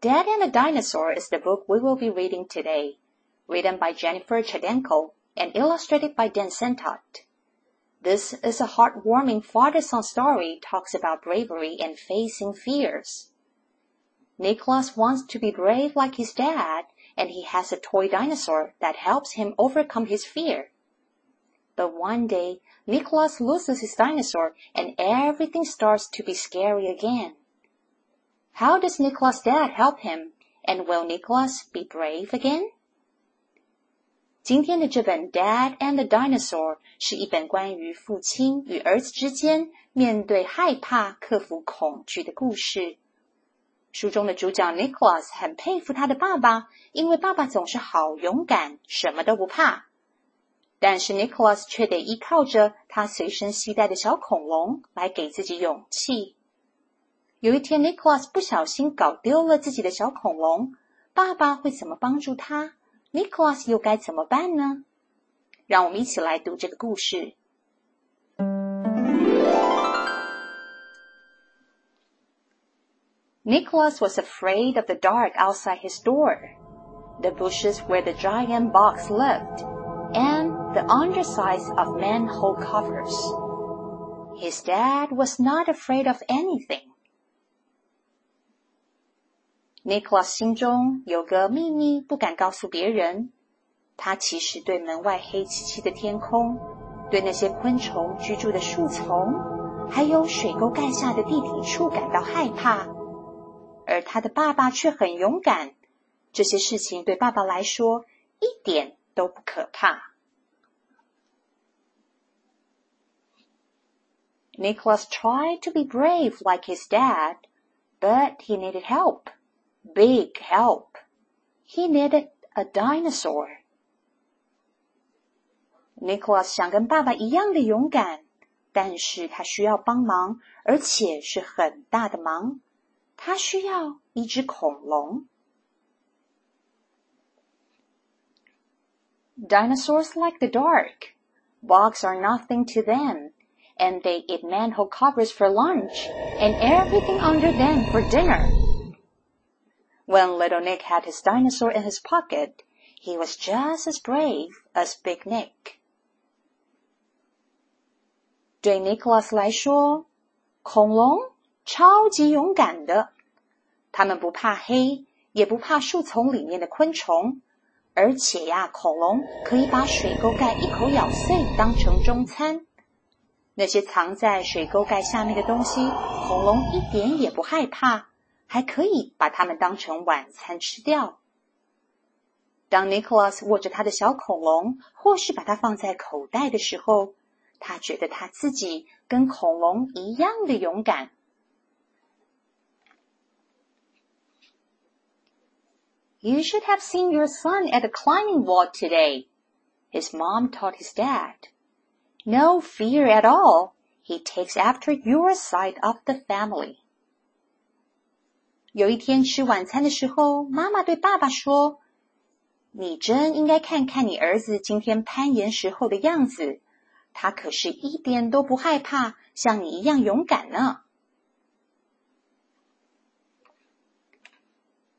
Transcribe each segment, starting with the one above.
Dad and the Dinosaur is the book we will be reading today, written by Gennifer Choldenko and illustrated by Dan Santat. This is a heartwarming father-son story talks about bravery and facing fears. Nicholas wants to be brave like his dad, and he has a toy dinosaur that helps him overcome his fear. But one day, Nicholas loses his dinosaur and everything starts to be scary again. How does Nicholas' dad help him? And will Nicholas be brave again? 今天的这本《Dad and the Dinosaur》是一本关于父亲与儿子之间面对害怕、克服恐惧的故事。书中的主角 Nicholas 很佩服他的爸爸，因为爸爸总是好勇敢，什么都不怕。但是 Nicholas 却得依靠着他随身携带的小恐龙来给自己勇气。有一天，Nicholas 不小心搞丢了自己的小恐龙，爸爸会怎么帮助他？Nicholas 又该怎么办呢？让我们一起来读这个故事。Nicholas was afraid of the dark outside his door, the bushes where the giant box lived, and the undersides of manhole covers. His dad was not afraid of anything. Nicholas 心中有个秘密，不敢告诉别人。他其实对门外黑漆漆的天空，对那些昆虫居住的树丛，还有水沟盖下的地底处感到害怕。而他的爸爸却很勇敢，这些事情对爸爸来说一点都不可怕。Nicholas tried to be brave like his dad, but he needed help big help. He needed a dinosaur. Nicholas 想跟爸爸一样的勇敢，但是他需要帮忙，而且是很大的忙。他需要一只恐龙。Dinosaurs like the dark. Bugs are nothing to them, and they eat manhole covers for lunch and everything under them for dinner. When little Nick had his dinosaur in his pocket, he was just as brave as Big Nick. 对 Nicholas 来说，恐龙超级勇敢的，他们不怕黑，也不怕树丛里面的昆虫，而且呀，恐龙可以把水沟盖一口咬碎当成中餐。那些藏在水沟盖下面的东西，恐龙一点也不害怕。 还可以把它们当成晚餐吃掉。当 Nicholas 握着他的小恐龙，或是把它放在口袋的时候，他觉得他自己跟恐龙一样的勇敢。You should have seen your son at the climbing wall today. His mom told his dad. No fear at all. He takes after your side of the family. 有一天吃晚餐的时候，妈妈对爸爸说：“你真应该看看你儿子今天攀岩时候的样子，他可是一点都不害怕，像你一样勇敢呢。”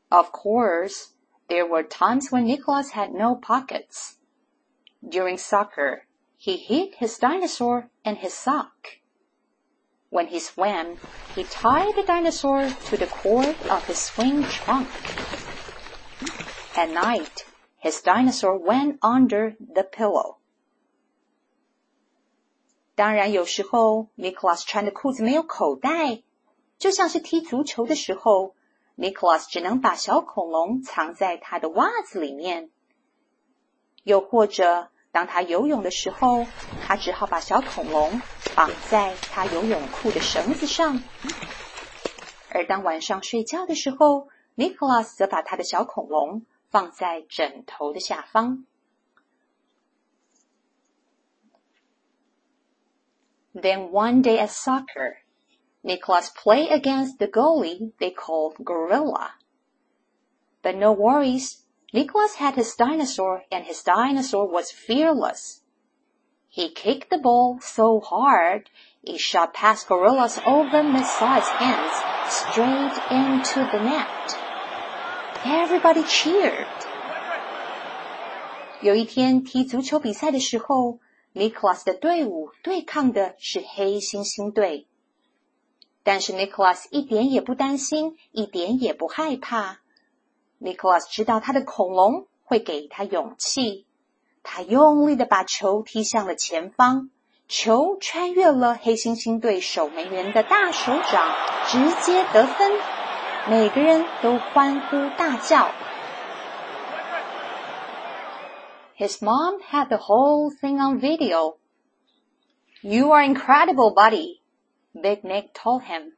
Of course, there were times when Nicholas had no pockets. During soccer, he hid his dinosaur in his sock. When he swam, he tied the dinosaur to the cord of his swing trunk. At night, his dinosaur went under the pillow. 当然，有时候 Nicholas 穿的裤子没有口袋，就像是踢足球的时候，Nicholas 只能把小恐龙藏在他的袜子里面。又或者，当他游泳的时候，他只好把小恐龙 绑在他游泳裤的绳子上。而当晚上睡觉的时候 Nicholas 则把他的小恐龙放在枕头的下方。Then one day at soccer, Nicholas played against the goalie they called Gorilla. But no worries, Nicholas had his dinosaur and his dinosaur was fearless. He kicked the ball so hard it shot past Gorilla's oversized hands straight into the net. Everybody cheered. 有一天踢足球比赛的时候，Nicholas 的队伍对抗的是黑猩猩队。但是 Nicholas 一点也不担心，一点也不害怕。Nicholas 知道他的恐龙会给他勇气。 他用力的把球踢向了前方，球穿越了黑猩猩队守门员的大手掌，直接得分。每个人都欢呼大叫。His mom had the whole thing on video. You are incredible, buddy, Big Nick told him.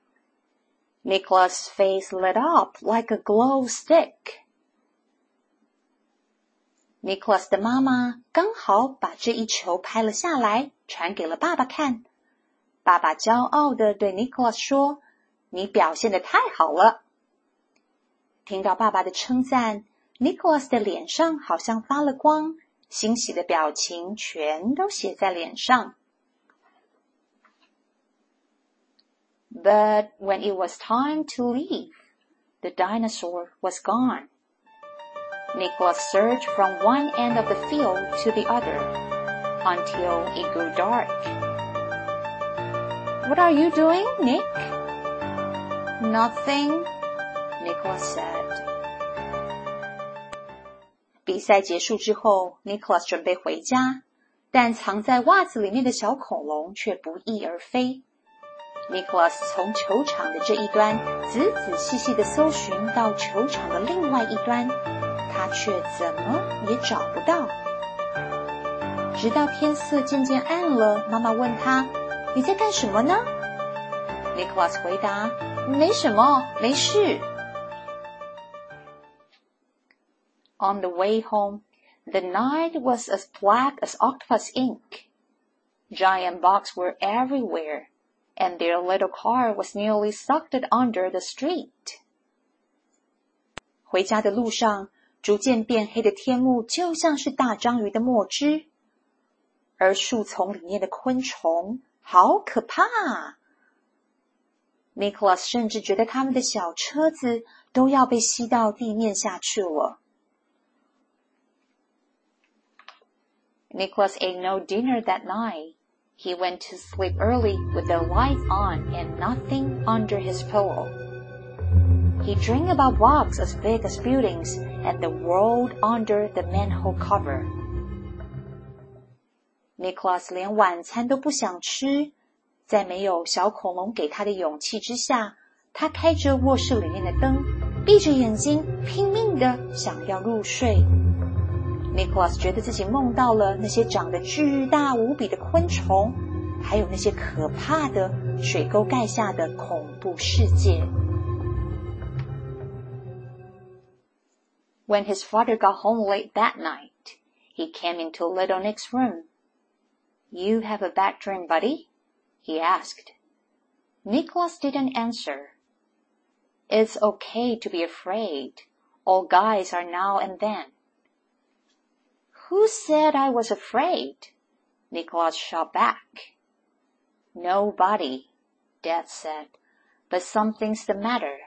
Nicholas' face lit up like a glow stick. Nicholas 的妈妈刚好把这一球拍了下来，传给了爸爸看。爸爸骄傲的对 Nicholas 说：“你表现的太好了。”听到爸爸的称赞，Nicholas 的脸上好像发了光，欣喜的表情全都写在脸上。But when it was time to leave, the dinosaur was gone. Nicholas searched from one end of the field to the other until it grew dark. What are you doing, Nick? Nothing, Nicholas said. 比赛结束之后，Nicholas 准备回家，但藏在袜子里面的小恐龙却不翼而飞。Nicholas 从球场的这一端仔仔细细的搜寻到球场的另外一端。 他却怎么也找不到。直到天色渐渐暗了，妈妈问他：“你在干什么呢？”Nicholas 回答：“没什么，没事。” On the way home, the night was as black as octopus ink. Giant bugs were everywhere, and their little car was nearly sucked under the street. 回家的路上。 逐渐变黑的天幕就像是大章鱼的墨汁，而树丛里面的昆虫好可怕。Nicholas 甚至觉得他们的小车子都要被吸到地面下去了。Nicholas ate no dinner that night. He went to sleep early with the light on and nothing under his pillow. He dreamed about bugs as big as buildings and the world under the manhole cover. Nicholas 连晚餐都不想吃，在没有小恐龙给他的勇气之下，他开着卧室里面的灯，闭着眼睛，拼命的想要入睡。Nicholas 觉得自己梦到了那些长得巨大无比的昆虫，还有那些可怕的水沟盖下的恐怖世界。When his father got home late that night, he came into little Nick's room. You have a bad dream, buddy? he asked. Nicholas didn't answer. It's okay to be afraid. All guys are now and then. Who said I was afraid? Nicholas shot back. Nobody, Dad said, but something's the matter.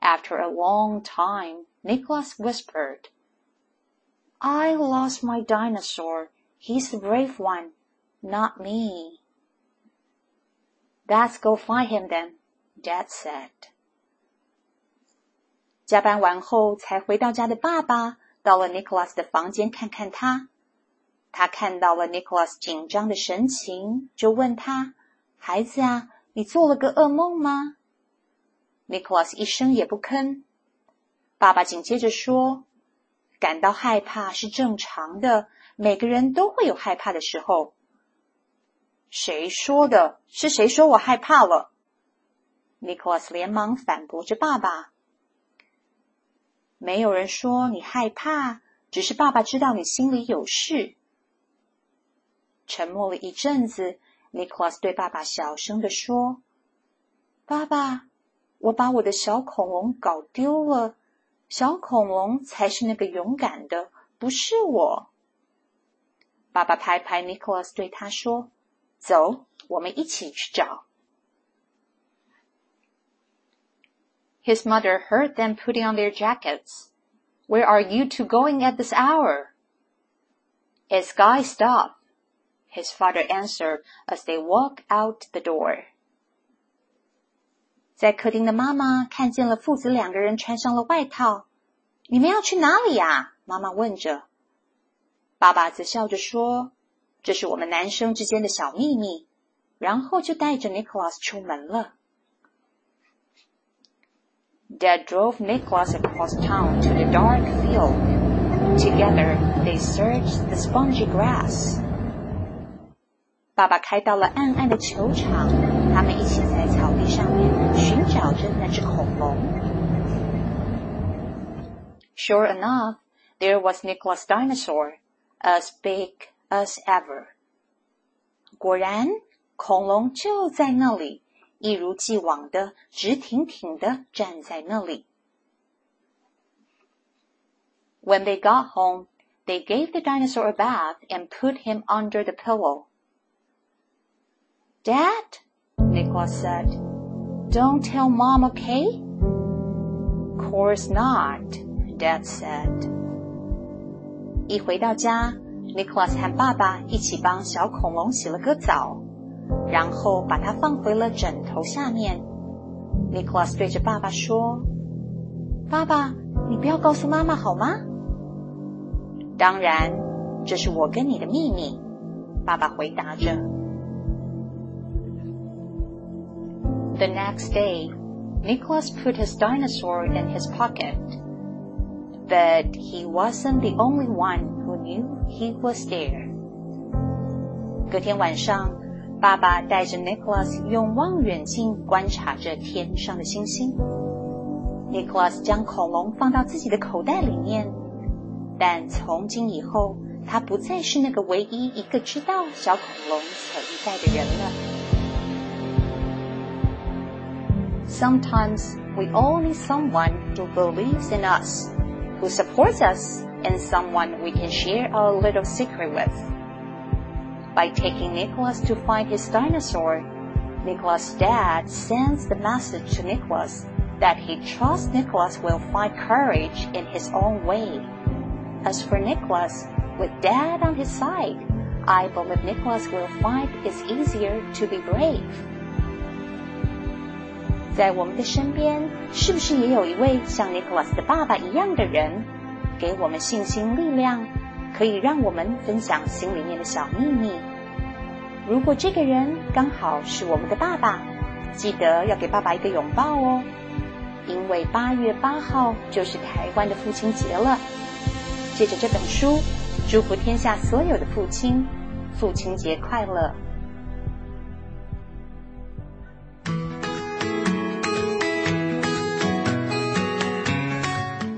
After a long time, Nicholas whispered. I lost my dinosaur. He's the brave one, not me. Let's go find him then, Dad said. 加班完后才回到家的爸爸到了 Nicholas 的房间看看他。他看到了 Nicholas 紧张的神情，就问他：“孩子啊，你做了个噩梦吗？”Nicholas 一声也不吭。 爸爸紧接着说：“感到害怕是正常的，每个人都会有害怕的时候。”谁说的？是谁说我害怕了？Nicholas 连忙反驳着爸爸没有人说你害怕，只是爸爸知道你心里有事。沉默了一阵子，Nicholas 对爸爸小声的说：“爸爸，我把我的小恐龙搞丢了。小恐龙才是那个勇敢的，不是我。”爸爸拍拍 Nicholas，对他说：“走，我们一起去找。” His mother heard them putting on their jackets. Where are you two going at this hour? It's Guy Stop, his father answered as they walked out the door. 在客厅的妈妈看见了父子两个人穿上了外套。你们要去哪里呀？妈妈问着。爸爸则笑着说：“这是我们男生之间的小秘密。”然后就带着 Nicholas 出门了。Dad drove Nicholas across town to the dark field. Together, they searched the spongy grass. 爸爸开到了暗暗的球场，他们一起在上面寻找着那只恐龙。Sure enough, there was Nicholas' dinosaur, as big as ever. 果然，恐龙就在那里。一如既往的直挺挺的站在那里。When they got home, they gave the dinosaur a bath and put him under the pillow. Dad, Nicholas said, Don't tell mom, okay? Course not, Dad said. 一回到家，Nicholas 和爸爸一起帮小恐龙洗了个澡。然后把它放回了枕头下面。Nicholas 对着爸爸说：“爸爸，你不要告诉妈妈好吗？”“当然，这是我跟你的秘密。”爸爸回答着。The next day, Nicholas put his dinosaur in his pocket. But he wasn't the only one who knew he was there. 隔天晚上。爸爸带着 Nicholas 用望远镜观察着天上的星星。Nicholas 将恐龙放到自己的口袋里面，但从今以后，他不再是那个唯一一个知道小恐龙存在的人了。 Sometimes we all need someone who believes in us, who supports us, and someone we can share our little secret with. By taking Nicholas to find his dinosaur, Nicholas' dad sends the message to Nicholas that he trusts Nicholas will find courage in his own way. As for Nicholas, with dad on his side, I believe Nicholas will find it's easier to be brave. 在我们的身边，是不是也有一位像 Nicholas 的爸爸一样的人，给我们信心、力量？可以让我们分享心里面的小秘密。如果这个人刚好是我们的爸爸，记得要给爸爸一个拥抱哦，因为八月八号就是台湾的父亲节了。借着这本书，祝福天下所有的父亲，父亲节快乐